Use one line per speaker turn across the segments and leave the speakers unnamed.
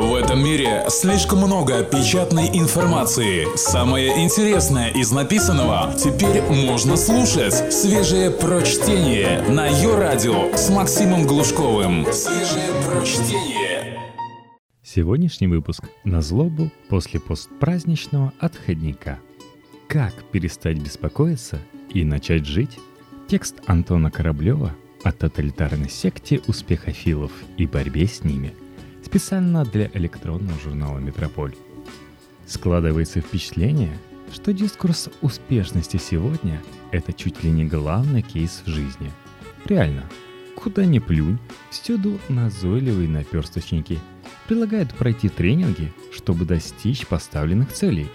В этом мире слишком много печатной информации. Самое интересное из написанного теперь можно слушать. Свежее прочтение на ее радио с Максимом Глушковым. Свежее прочтение.
Сегодняшний выпуск на злобу после постпраздничного отходника. Как перестать беспокоиться и начать жить? Текст Антона Кораблева о тоталитарной секте успехофилов и борьбе с ними – специально для электронного журнала «Метрополь». Складывается впечатление, что дискурс успешности сегодня – это чуть ли не главный кейс в жизни. Реально, куда ни плюнь, всюду назойливые наперсточники предлагают пройти тренинги, чтобы достичь поставленных целей,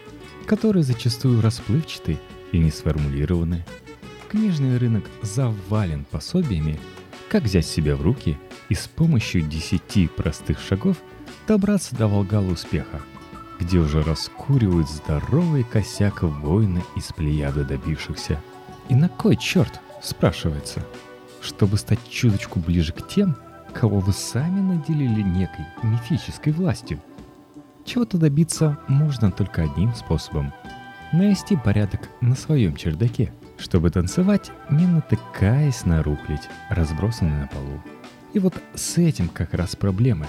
которые зачастую расплывчаты и не сформулированы. Книжный рынок завален пособиями, как взять себя в руки и с помощью десяти простых шагов добраться до Волгала успеха, где уже раскуривают здоровый косяк воина из плеяды добившихся. И на кой черт, спрашивается, чтобы стать чуточку ближе к тем, кого вы сами наделили некой мифической властью? Чего-то добиться можно только одним способом – навести порядок на своем чердаке, чтобы танцевать, не натыкаясь на рухлядь, разбросанный на полу. И вот с этим как раз проблемы.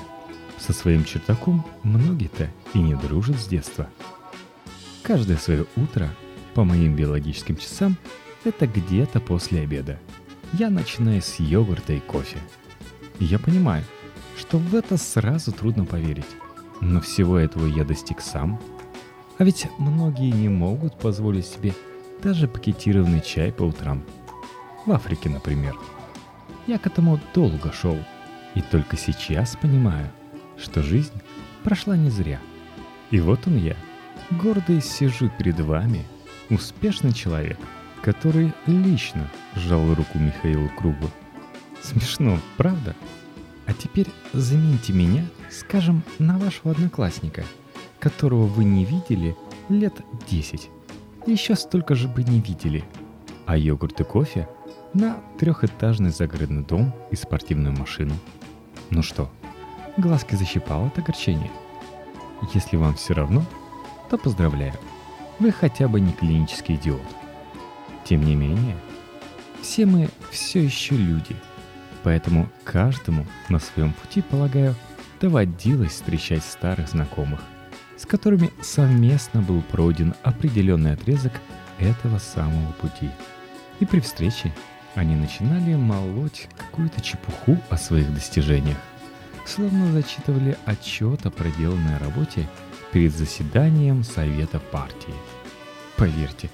Со своим чердаком многие-то и не дружат с детства. Каждое свое утро, по моим биологическим часам, это где-то после обеда. Я начинаю с йогурта и кофе. Я понимаю, что в это сразу трудно поверить. Но всего этого я достиг сам. А ведь многие не могут позволить себе даже пакетированный чай по утрам. В Африке, например – я к этому долго шел, и только сейчас понимаю, что жизнь прошла не зря. И вот он я, гордый сижу перед вами, успешный человек, который лично сжал руку Михаилу Кругу. Смешно, правда? А теперь замените меня, скажем, на вашего одноклассника, которого вы не видели лет 10. Еще столько же бы не видели. А йогурт и кофе на трехэтажный загородный дом и спортивную машину. Ну что, глазки защипало от огорчения? Если вам все равно, то поздравляю. Вы хотя бы не клинический идиот. Тем не менее, все мы все еще люди. Поэтому каждому на своем пути, полагаю, доводилось встречать старых знакомых, с которыми совместно был пройден определенный отрезок этого самого пути. И при встрече они начинали молоть какую-то чепуху о своих достижениях, словно зачитывали отчет о проделанной работе перед заседанием Совета партии. Поверьте,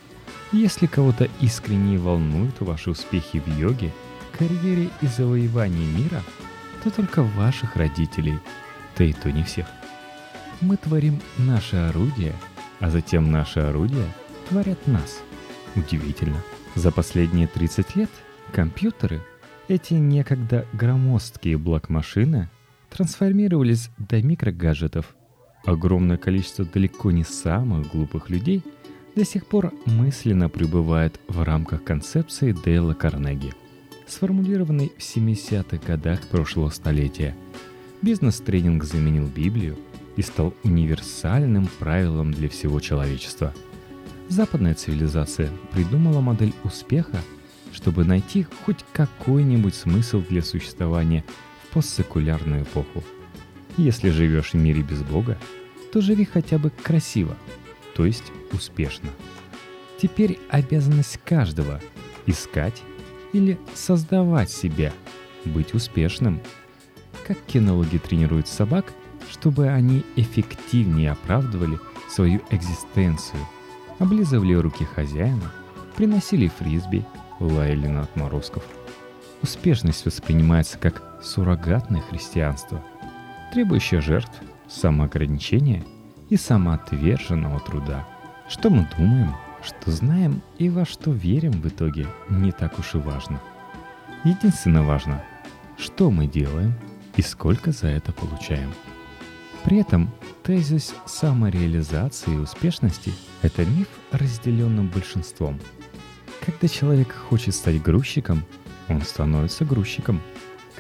если кого-то искренне волнуют ваши успехи в йоге, карьере и завоевании мира, то только ваших родителей, да и то не всех. Мы творим наше орудие, а затем наши орудия творят нас. Удивительно. За последние 30 лет Компьютеры, эти некогда громоздкие блок-машины, трансформировались до микрогаджетов. Огромное количество далеко не самых глупых людей до сих пор мысленно пребывает в рамках концепции Дейла Карнеги, сформулированной в 70-х годах прошлого столетия. Бизнес-тренинг заменил Библию и стал универсальным правилом для всего человечества. Западная цивилизация придумала модель успеха – чтобы найти хоть какой-нибудь смысл для существования в постсекулярную эпоху. Если живешь в мире без Бога, то живи хотя бы красиво, то есть успешно. Теперь обязанность каждого – искать или создавать себя, быть успешным. Как кинологи тренируют собак, чтобы они эффективнее оправдывали свою экзистенцию, облизывали руки хозяина, приносили фрисби – лаяли на отморозков. Успешность воспринимается как суррогатное христианство, требующее жертв, самоограничения и самоотверженного труда. Что мы думаем, что знаем и во что верим в итоге, не так уж и важно. Единственно важно, что мы делаем и сколько за это получаем. При этом тезис самореализации и успешности – это миф, разделенным большинством – когда человек хочет стать грузчиком, он становится грузчиком.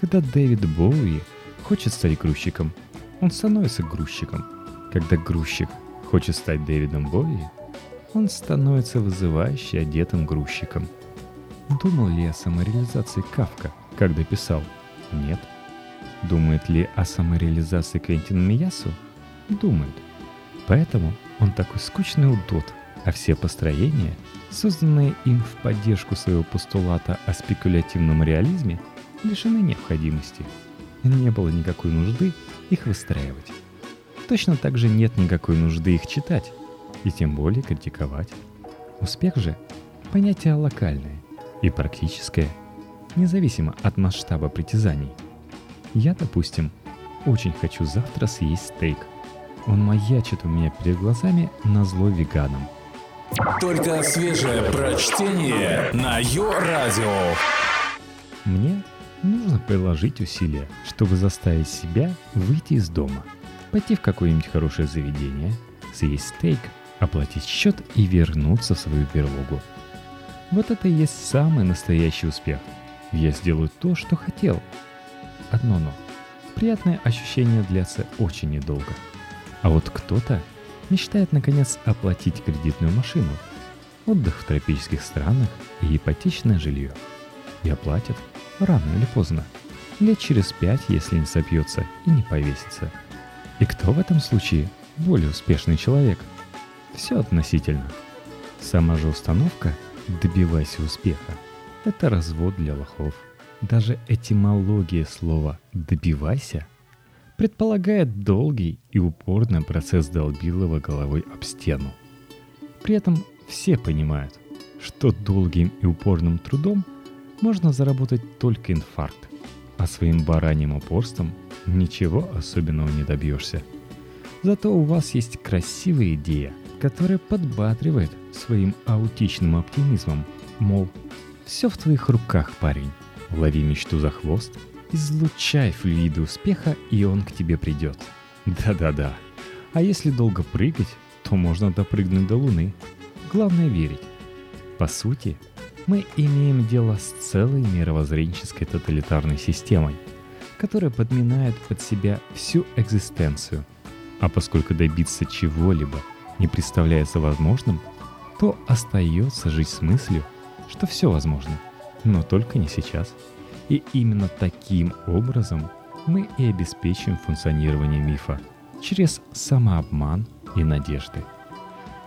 Когда Дэвид Боуи хочет стать грузчиком, он становится грузчиком. Когда грузчик хочет стать Дэвидом Боуи, он становится вызывающе одетым грузчиком. Думал ли о самореализации Кавка, когда писал? Нет. Думает ли о самореализации Квентин Миясу? Думает. Поэтому он такой скучный удот, а все построения, созданные им в поддержку своего постулата о спекулятивном реализме, лишены необходимости. Не было никакой нужды их выстраивать. Точно так же нет никакой нужды их читать, и тем более критиковать. Успех же – понятие локальное и практическое, независимо от масштаба притязаний. Я, допустим, очень хочу завтра съесть стейк. Он маячит у меня перед глазами на зло веганам.
Только свежее прочтение на Йо-Радио.
Мне нужно приложить усилия, чтобы заставить себя выйти из дома, пойти в какое-нибудь хорошее заведение, съесть стейк, оплатить счет и вернуться в свою берлогу. Вот это и есть самый настоящий успех. Я сделаю то, что хотел. Одно но. Приятное ощущение длятся очень недолго. А вот кто-то мечтает наконец оплатить кредитную машину, отдых в тропических странах и ипотечное жилье. И оплатят – рано или поздно. Лет через пять, если не сопьется и не повесится. И кто в этом случае более успешный человек? Все относительно. Сама же установка «добивайся успеха» — это развод для лохов. Даже этимология слова «добивайся» предполагает долгий и упорный процесс долбилова головой об стену. При этом все понимают, что долгим и упорным трудом можно заработать только инфаркт, а своим бараньим упорством ничего особенного не добьешься. Зато у вас есть красивая идея, которая подбатривает своим аутичным оптимизмом, мол, все в твоих руках, парень. Лови мечту за хвост, излучай флюиды успеха, и он к тебе придет. Да-да-да. А если долго прыгать, то можно допрыгнуть до Луны. Главное верить. По сути, мы имеем дело с целой мировоззренческой тоталитарной системой, которая подминает под себя всю экзистенцию. А поскольку добиться чего-либо не представляется возможным, то остается жить с мыслью, что все возможно, но только не сейчас. И именно таким образом мы и обеспечим функционирование мифа через самообман и надежды.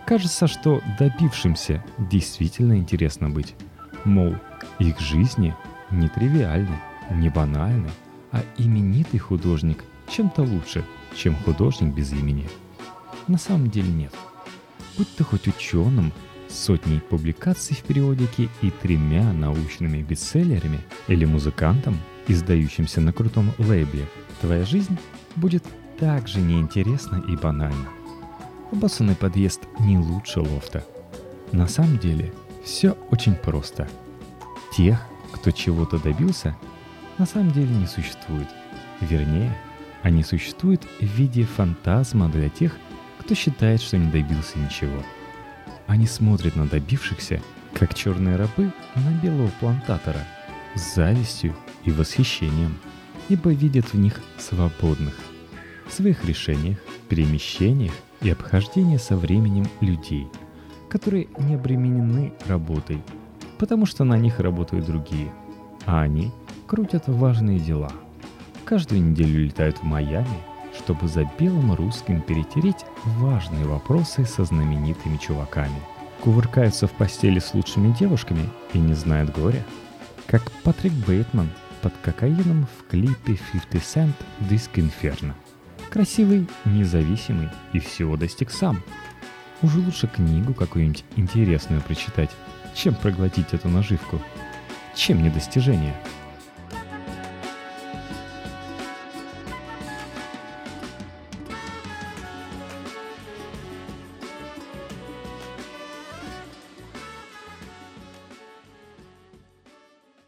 Кажется, что добившимся действительно интересно быть. Мол, их жизни не тривиальны, не банальны, а именитый художник чем-то лучше, чем художник без имени. На самом деле нет. Будь ты хоть ученым, сотней публикаций в периодике и тремя научными бестселлерами или музыкантом, издающимся на крутом лейбле, твоя жизнь будет так же неинтересна и банальна. Обоссанный подъезд не лучше лофта. На самом деле – все очень просто. Тех, кто чего-то добился, на самом деле не существует. Вернее, они существуют в виде фантазма для тех, кто считает, что не добился ничего. Они смотрят на добившихся, как черные рабы на белого плантатора, с завистью и восхищением, ибо видят в них свободных, в своих решениях, перемещениях и обхождении со временем людей – которые не обременены работой, потому что на них работают другие, а они крутят важные дела. Каждую неделю летают в Майами, чтобы за белым русским перетереть важные вопросы со знаменитыми чуваками. Кувыркаются в постели с лучшими девушками и не знают горя. Как Патрик Бейтман под кокаином в клипе 50 Cent «Диск Инферно». Красивый, независимый и всего достиг сам – уже лучше книгу какую-нибудь интересную прочитать, чем проглотить эту наживку. Чем не достижение?